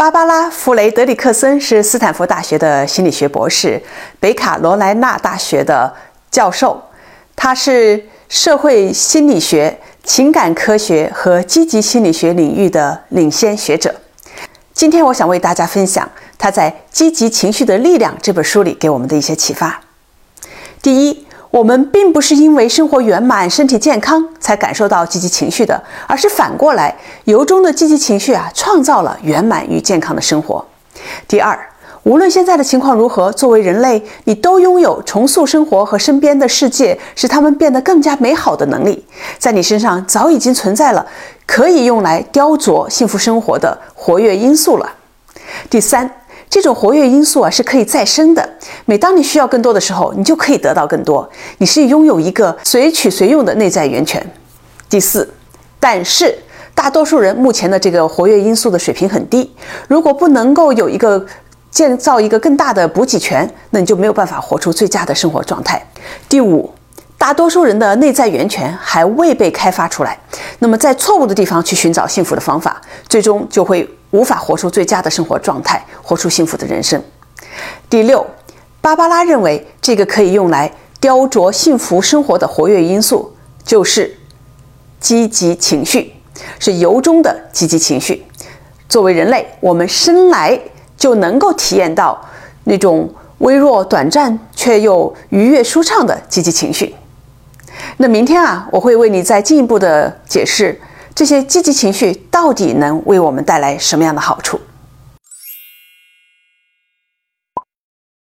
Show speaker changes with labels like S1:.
S1: 芭芭拉·弗雷德里克森是斯坦福大学的心理学博士，北卡罗来纳大学的教授。他是社会心理学、情感科学和积极心理学领域的领先学者。今天，我想为大家分享他在《积极情绪的力量》这本书里给我们的一些启发。第一。我们并不是因为生活圆满、身体健康才感受到积极情绪的，而是反过来，由衷的积极情绪啊，创造了圆满与健康的生活。第二，无论现在的情况如何，作为人类，你都拥有重塑生活和身边的世界，使它们变得更加美好的能力。在你身上早已经存在了可以用来雕琢幸福生活的活跃因素了。第三。这种活跃因素啊是可以再生的。每当你需要更多的时候，你就可以得到更多。你是拥有一个随取随用的内在源泉。第四，但是大多数人目前的这个活跃因素的水平很低。如果不能够有一个建造一个更大的补给泉，那你就没有办法活出最佳的生活状态。第五，大多数人的内在源泉还未被开发出来。那么在错误的地方去寻找幸福的方法，最终就会。无法活出最佳的生活状态，活出幸福的人生。第六，芭芭拉认为，这个可以用来雕琢幸福生活的活跃因素就是积极情绪，是由衷的积极情绪。作为人类，我们生来就能够体验到那种微弱、短暂却又愉悦、舒畅的积极情绪。那明天啊，我会为你再进一步的解释。这些积极情绪到底能为我们带来什么样的好处？